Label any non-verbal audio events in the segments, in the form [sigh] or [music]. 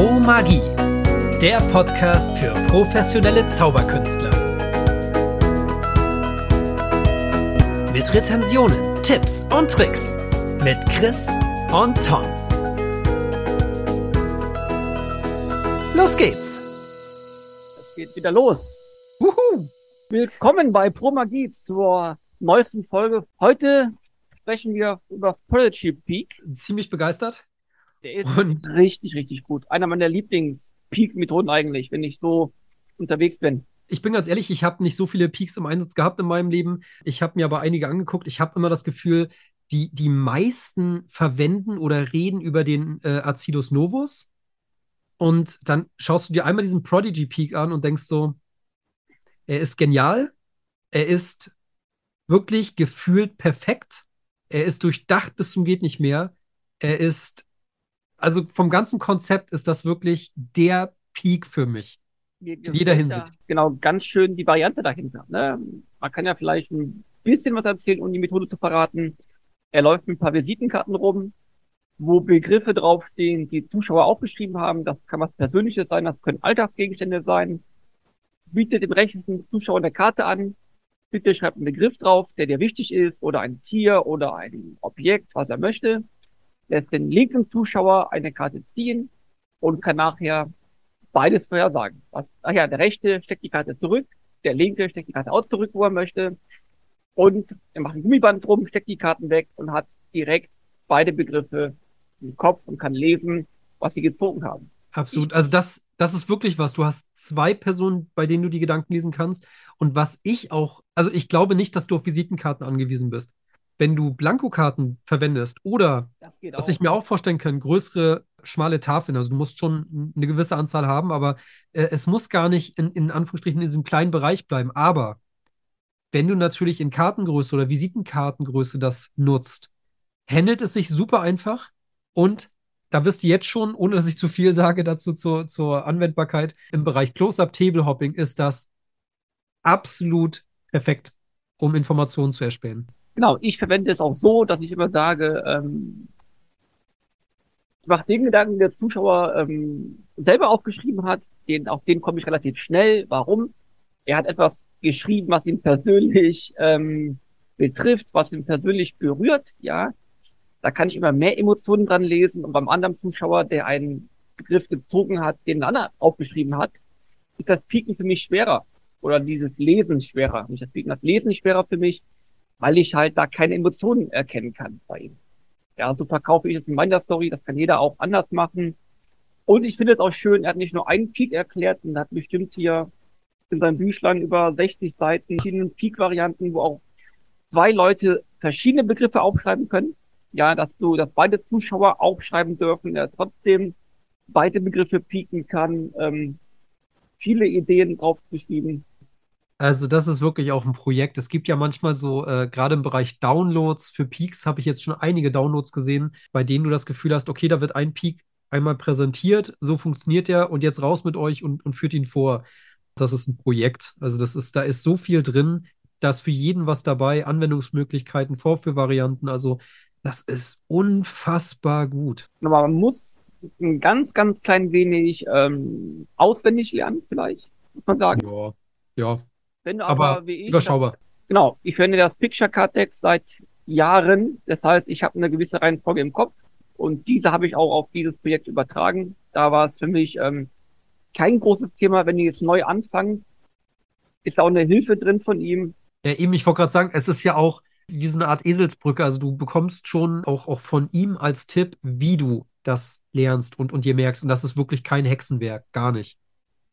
Pro Magie, der Podcast für professionelle Zauberkünstler. Mit Rezensionen, Tipps und Tricks mit Chris und Tom. Los geht's! Es geht wieder los. Wuhu. Willkommen bei Pro Magie zur neuesten Folge. Heute sprechen wir über Prodigy Peak. Ziemlich begeistert. Der ist und richtig, richtig gut. Einer meiner Lieblings-Peak-Methoden eigentlich, wenn ich so unterwegs bin. Ich bin ganz ehrlich, ich habe nicht so viele Peaks im Einsatz gehabt in meinem Leben. Ich habe mir aber einige angeguckt. Ich habe immer das Gefühl, die, die meisten verwenden oder reden über den äh, Acidus Novus. Und dann schaust du dir einmal diesen Prodigy Peak an und denkst so, er ist genial. Er ist wirklich gefühlt perfekt. Er ist durchdacht bis zum geht nicht mehr. Er ist also vom ganzen Konzept ist das wirklich der Peak für mich. In jeder Hinsicht. genau, ganz schön die Variante dahinter. Ne? Man kann ja vielleicht ein bisschen was erzählen, um die Methode zu verraten. Er läuft mit ein paar Visitenkarten rum, wo Begriffe draufstehen, die Zuschauer aufgeschrieben haben. Das kann was Persönliches sein, das können Alltagsgegenstände sein. Bietet dem rechten Zuschauer eine Karte an. Bitte schreibt einen Begriff drauf, der dir wichtig ist, oder ein Tier oder ein Objekt, was er möchte lässt den linken Zuschauer eine Karte ziehen und kann nachher beides vorhersagen. Was, ach ja, der rechte steckt die Karte zurück, der linke steckt die Karte auch zurück, wo er möchte. Und er macht ein Gummiband drum, steckt die Karten weg und hat direkt beide Begriffe im Kopf und kann lesen, was sie gezogen haben. Absolut. Also das, das ist wirklich was. Du hast zwei Personen, bei denen du die Gedanken lesen kannst. Und was ich auch, also ich glaube nicht, dass du auf Visitenkarten angewiesen bist wenn du Blankokarten verwendest oder, was ich mir auch vorstellen kann, größere, schmale Tafeln, also du musst schon eine gewisse Anzahl haben, aber äh, es muss gar nicht in, in Anführungsstrichen in diesem kleinen Bereich bleiben. Aber wenn du natürlich in Kartengröße oder Visitenkartengröße das nutzt, handelt es sich super einfach und da wirst du jetzt schon, ohne dass ich zu viel sage dazu zur, zur Anwendbarkeit, im Bereich Close-Up Table Hopping ist das absolut perfekt, um Informationen zu erspähen. Genau, ich verwende es auch so, dass ich immer sage, ähm, ich mache den Gedanken, der Zuschauer ähm, selber aufgeschrieben hat, den, auf den komme ich relativ schnell. Warum? Er hat etwas geschrieben, was ihn persönlich ähm, betrifft, was ihn persönlich berührt, ja. Da kann ich immer mehr Emotionen dran lesen und beim anderen Zuschauer, der einen Begriff gezogen hat, den ein anderer aufgeschrieben hat, ist das Pieken für mich schwerer. Oder dieses Lesen schwerer. Nicht das Pieken, das Lesen schwerer für mich weil ich halt da keine Emotionen erkennen kann bei ihm. Ja, so verkaufe ich es in meiner Story, das kann jeder auch anders machen. Und ich finde es auch schön, er hat nicht nur einen Peak erklärt, und hat bestimmt hier in seinem Büchlein über 60 Seiten verschiedene Peak-Varianten, wo auch zwei Leute verschiedene Begriffe aufschreiben können. Ja, dass du, dass beide Zuschauer aufschreiben dürfen, er trotzdem beide Begriffe pieken kann, ähm, viele Ideen draufgeschrieben. Also das ist wirklich auch ein Projekt. Es gibt ja manchmal so, äh, gerade im Bereich Downloads für Peaks habe ich jetzt schon einige Downloads gesehen, bei denen du das Gefühl hast, okay, da wird ein Peak einmal präsentiert, so funktioniert der und jetzt raus mit euch und, und führt ihn vor. Das ist ein Projekt. Also das ist, da ist so viel drin, da ist für jeden was dabei, Anwendungsmöglichkeiten, Vorführvarianten. Also das ist unfassbar gut. Aber man muss ein ganz, ganz klein wenig ähm, auswendig lernen, vielleicht, muss man sagen. Ja, ja, wenn du aber, aber wie ich, überschaubar. Das, genau, ich verwende das Picture Card Deck seit Jahren. Das heißt, ich habe eine gewisse Reihenfolge im Kopf und diese habe ich auch auf dieses Projekt übertragen. Da war es für mich ähm, kein großes Thema, wenn die jetzt neu anfangen. Ist auch eine Hilfe drin von ihm. Ja, eben, ich wollte gerade sagen, es ist ja auch wie so eine Art Eselsbrücke. Also du bekommst schon auch, auch von ihm als Tipp, wie du das lernst und, und dir merkst. Und das ist wirklich kein Hexenwerk, gar nicht.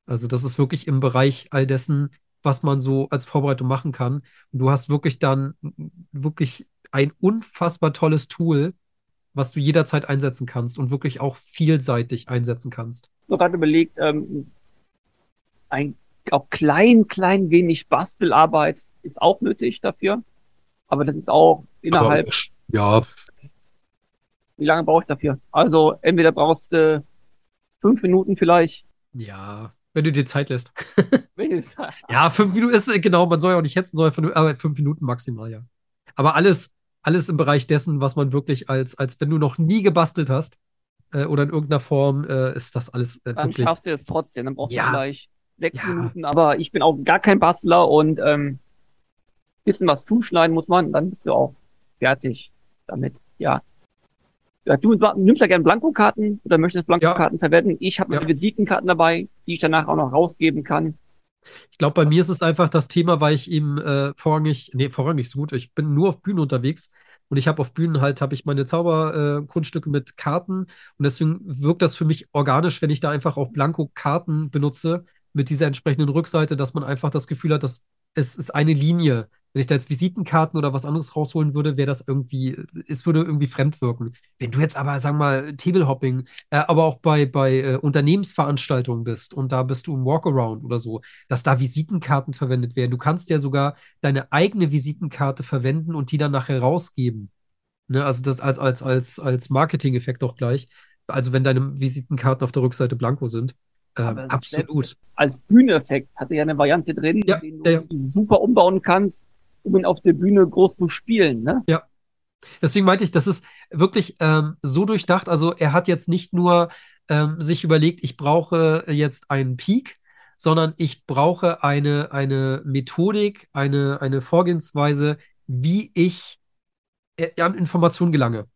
Also das ist wirklich im Bereich all dessen, was man so als Vorbereitung machen kann. Und du hast wirklich dann wirklich ein unfassbar tolles Tool, was du jederzeit einsetzen kannst und wirklich auch vielseitig einsetzen kannst. Ich habe gerade überlegt, ähm, ein auch klein, klein wenig Bastelarbeit ist auch nötig dafür. Aber das ist auch innerhalb. Aber, ja. Wie lange brauche ich dafür? Also entweder brauchst du fünf Minuten vielleicht. Ja. Wenn du dir Zeit lässt. [laughs] ja, fünf Minuten ist genau, man soll ja auch nicht hetzen, sondern aber fünf Minuten maximal, ja. Aber alles, alles im Bereich dessen, was man wirklich als, als wenn du noch nie gebastelt hast, äh, oder in irgendeiner Form äh, ist das alles äh, Dann wirklich. schaffst du es trotzdem. Dann brauchst Ja. du vielleicht sechs Ja. Minuten. Aber ich bin auch gar kein Bastler und ähm, bisschen was zuschneiden muss man. Dann bist du auch fertig damit. Ja. Ja, du nimmst ja gerne Blankokarten oder möchtest Blankokarten verwenden. Ich habe Ja. meine Visitenkarten dabei, die ich danach auch noch rausgeben kann. Ich glaube, bei mir ist es einfach das Thema, weil ich eben äh, vorrangig, nee, vorrangig so gut, ich bin nur auf Bühnen unterwegs und ich habe auf Bühnen halt, habe ich meine Zauberkunststücke äh, mit Karten und deswegen wirkt das für mich organisch, wenn ich da einfach auch Blanko-Karten benutze mit dieser entsprechenden Rückseite, dass man einfach das Gefühl hat, dass es ist eine Linie. Wenn ich da jetzt Visitenkarten oder was anderes rausholen würde, wäre das irgendwie, es würde irgendwie fremd wirken. Wenn du jetzt aber, sagen wir mal, Tablehopping, äh, aber auch bei, bei äh, Unternehmensveranstaltungen bist und da bist du im Walkaround oder so, dass da Visitenkarten verwendet werden. Du kannst ja sogar deine eigene Visitenkarte verwenden und die dann nachher rausgeben. Ne? Also das als, als, als, als Marketing-Effekt auch gleich. Also wenn deine Visitenkarten auf der Rückseite blanko sind. Ähm, absolut. Als Bühneneffekt hat er ja eine Variante drin, Ja, den ja, du super umbauen kannst, um ihn auf der Bühne groß zu spielen. Ne? Deswegen meinte ich, das ist wirklich ähm, so durchdacht. Also er hat jetzt nicht nur ähm, sich überlegt, ich brauche jetzt einen Peak, sondern ich brauche eine, eine Methodik, eine, eine Vorgehensweise, wie ich äh, an Informationen gelange.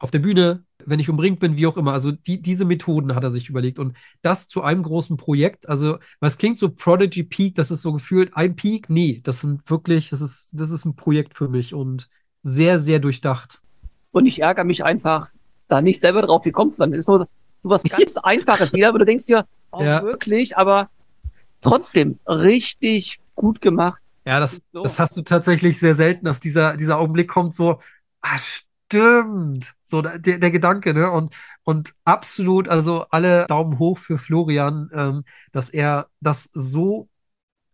Auf der Bühne, wenn ich umringt bin, wie auch immer. Also die, diese Methoden hat er sich überlegt. Und das zu einem großen Projekt. Also, was klingt so Prodigy Peak, das ist so gefühlt ein Peak? Nee, das sind wirklich, das ist, das ist ein Projekt für mich und sehr, sehr durchdacht. Und ich ärgere mich einfach da nicht selber drauf, wie kommst du dann? Das ist so, so was [laughs] ganz Einfaches. Jeder, aber du denkst dir, oh, Ja. wirklich, aber trotzdem richtig gut gemacht. Ja, das, So. das hast du tatsächlich sehr selten, dass dieser, dieser Augenblick kommt, so, ah, stimmt. So, der, der Gedanke, ne? Und, und absolut, also alle Daumen hoch für Florian, ähm, dass er das so,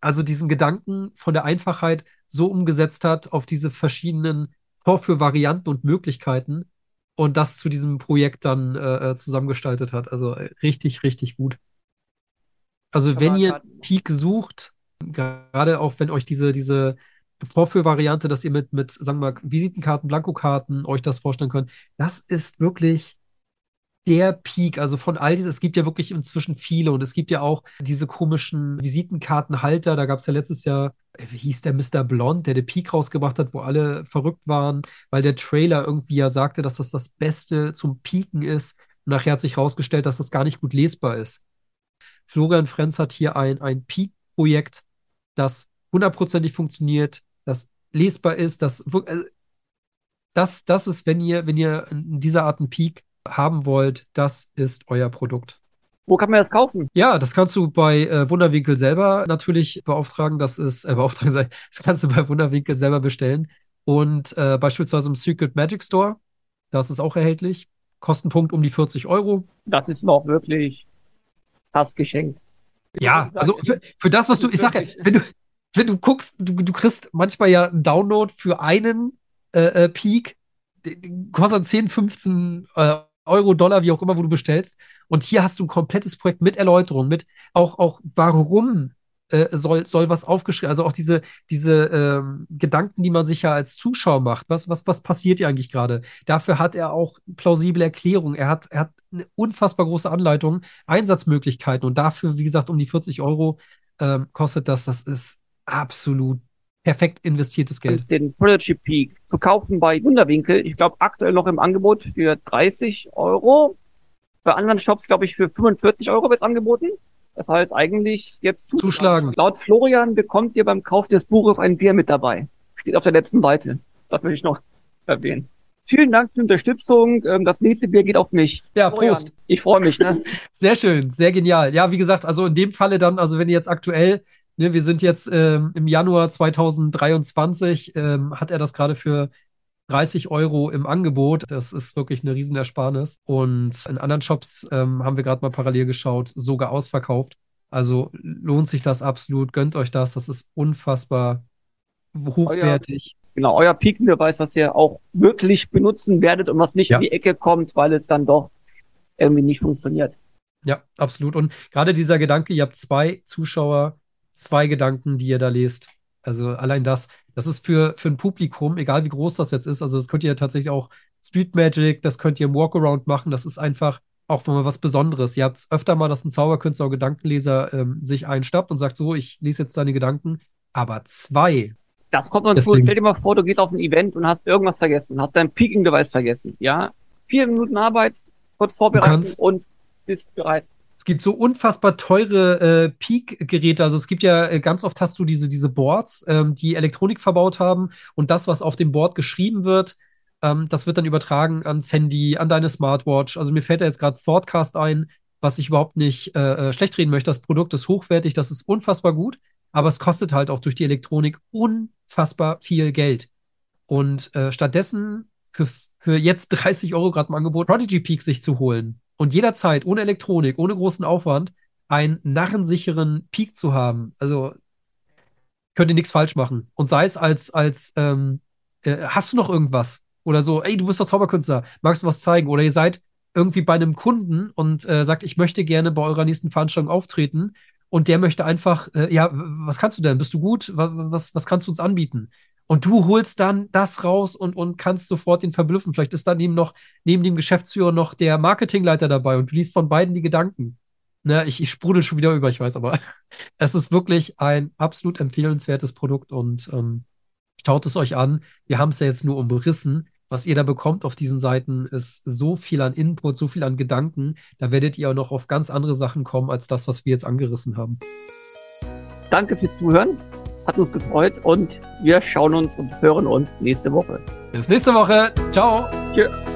also diesen Gedanken von der Einfachheit so umgesetzt hat auf diese verschiedenen Vorführvarianten und Möglichkeiten und das zu diesem Projekt dann äh, äh, zusammengestaltet hat. Also äh, richtig, richtig gut. Also wenn ihr Peak sucht, gerade auch wenn euch diese, diese Vorführvariante, dass ihr mit, mit, sagen wir mal, Visitenkarten, Blankokarten euch das vorstellen könnt, das ist wirklich der Peak. Also von all diesen, es gibt ja wirklich inzwischen viele und es gibt ja auch diese komischen Visitenkartenhalter. Da gab es ja letztes Jahr, äh, wie hieß der Mr. Blond, der den Peak rausgebracht hat, wo alle verrückt waren, weil der Trailer irgendwie ja sagte, dass das das Beste zum Pieken ist. Und nachher hat sich herausgestellt, dass das gar nicht gut lesbar ist. Florian Frenz hat hier ein, ein Peak-Projekt, das hundertprozentig funktioniert, das lesbar ist, das, also, das, das ist, wenn ihr, wenn ihr in dieser Art einen Peak haben wollt, das ist euer Produkt. Wo kann man das kaufen? Ja, das kannst du bei äh, Wunderwinkel selber natürlich beauftragen. Das ist, äh, beauftragen, [laughs] ich, das kannst du bei Wunderwinkel selber bestellen. Und äh, beispielsweise im Secret Magic Store, das ist auch erhältlich. Kostenpunkt um die 40 Euro. Das ist noch wirklich fast geschenkt. Ja, also für, für das, was du, ich sag ja, wenn du, wenn du guckst, du, du kriegst manchmal ja einen Download für einen äh, äh, Peak, kostet 10, 15 äh, Euro, Dollar, wie auch immer, wo du bestellst. Und hier hast du ein komplettes Projekt mit Erläuterung, mit auch, auch warum äh, soll, soll was aufgeschrieben, also auch diese, diese ähm, Gedanken, die man sich ja als Zuschauer macht. Was, was, was passiert hier eigentlich gerade? Dafür hat er auch plausible Erklärungen. Er hat, er hat eine unfassbar große Anleitung, Einsatzmöglichkeiten und dafür, wie gesagt, um die 40 Euro ähm, kostet das. Das ist absolut perfekt investiertes Geld. den Prodigy Peak zu kaufen bei Wunderwinkel. Ich glaube, aktuell noch im Angebot für 30 Euro. Bei anderen Shops, glaube ich, für 45 Euro wird angeboten. Das heißt eigentlich jetzt Zuschlagen. Laut Florian bekommt ihr beim Kauf des Buches ein Bier mit dabei. Steht auf der letzten Seite. Das will ich noch erwähnen. Vielen Dank für die Unterstützung. Ähm, Das nächste Bier geht auf mich. Ja, Florian, Prost. Ich freue mich. Ne? [laughs] Sehr schön, sehr genial. Ja, wie gesagt, also in dem Falle dann, also wenn ihr jetzt aktuell, ne, wir sind jetzt ähm, im Januar 2023, ähm, hat er das gerade für 30 Euro im Angebot. Das ist wirklich eine Riesenersparnis. Und in anderen Shops ähm, haben wir gerade mal parallel geschaut, sogar ausverkauft. Also lohnt sich das absolut, gönnt euch das. Das ist unfassbar hochwertig. Genau, euer Peak-Beweis, was ihr auch wirklich benutzen werdet und was nicht Ja. in die Ecke kommt, weil es dann doch irgendwie nicht funktioniert. Ja, absolut. Und gerade dieser Gedanke, ihr habt zwei Zuschauer, zwei Gedanken, die ihr da lest. Also allein das, das ist für, für ein Publikum, egal wie groß das jetzt ist, also das könnt ihr tatsächlich auch Street Magic, das könnt ihr im Walkaround machen, das ist einfach auch mal was Besonderes. Ihr habt es öfter mal, dass ein Zauberkünstler oder Gedankenleser ähm, sich einstappt und sagt so, ich lese jetzt deine Gedanken. Aber zwei. Das kommt uns Stell dir mal vor, du gehst auf ein Event und hast irgendwas vergessen, hast dein Peaking-Device vergessen. Ja, vier Minuten Arbeit, kurz vorbereiten und bist bereit. Es gibt so unfassbar teure äh, Peak-Geräte. Also es gibt ja äh, ganz oft hast du diese, diese Boards, ähm, die Elektronik verbaut haben und das, was auf dem Board geschrieben wird, ähm, das wird dann übertragen ans Handy, an deine Smartwatch. Also mir fällt da jetzt gerade Thoughtcast ein, was ich überhaupt nicht äh, äh, schlecht reden möchte. Das Produkt ist hochwertig, das ist unfassbar gut, aber es kostet halt auch durch die Elektronik unfassbar viel Geld. Und äh, stattdessen für, für jetzt 30 Euro gerade im Angebot Prodigy Peak sich zu holen und jederzeit ohne Elektronik, ohne großen Aufwand einen narrensicheren Peak zu haben. Also könnt ihr nichts falsch machen. Und sei es als, als ähm, äh, hast du noch irgendwas? Oder so, ey, du bist doch Zauberkünstler, magst du was zeigen? Oder ihr seid irgendwie bei einem Kunden und äh, sagt, ich möchte gerne bei eurer nächsten Veranstaltung auftreten und der möchte einfach, äh, ja, was kannst du denn? Bist du gut? Was, was, was kannst du uns anbieten? Und du holst dann das raus und, und kannst sofort den verblüffen. Vielleicht ist dann eben noch neben dem Geschäftsführer noch der Marketingleiter dabei und du liest von beiden die Gedanken. Ne, ich, ich sprudel schon wieder über, ich weiß, aber [laughs] es ist wirklich ein absolut empfehlenswertes Produkt und ähm, schaut es euch an. Wir haben es ja jetzt nur umrissen was ihr da bekommt auf diesen Seiten, ist so viel an Input, so viel an Gedanken. Da werdet ihr auch noch auf ganz andere Sachen kommen, als das, was wir jetzt angerissen haben. Danke fürs Zuhören. Hat uns gefreut und wir schauen uns und hören uns nächste Woche. Bis nächste Woche. Ciao. Tschüss.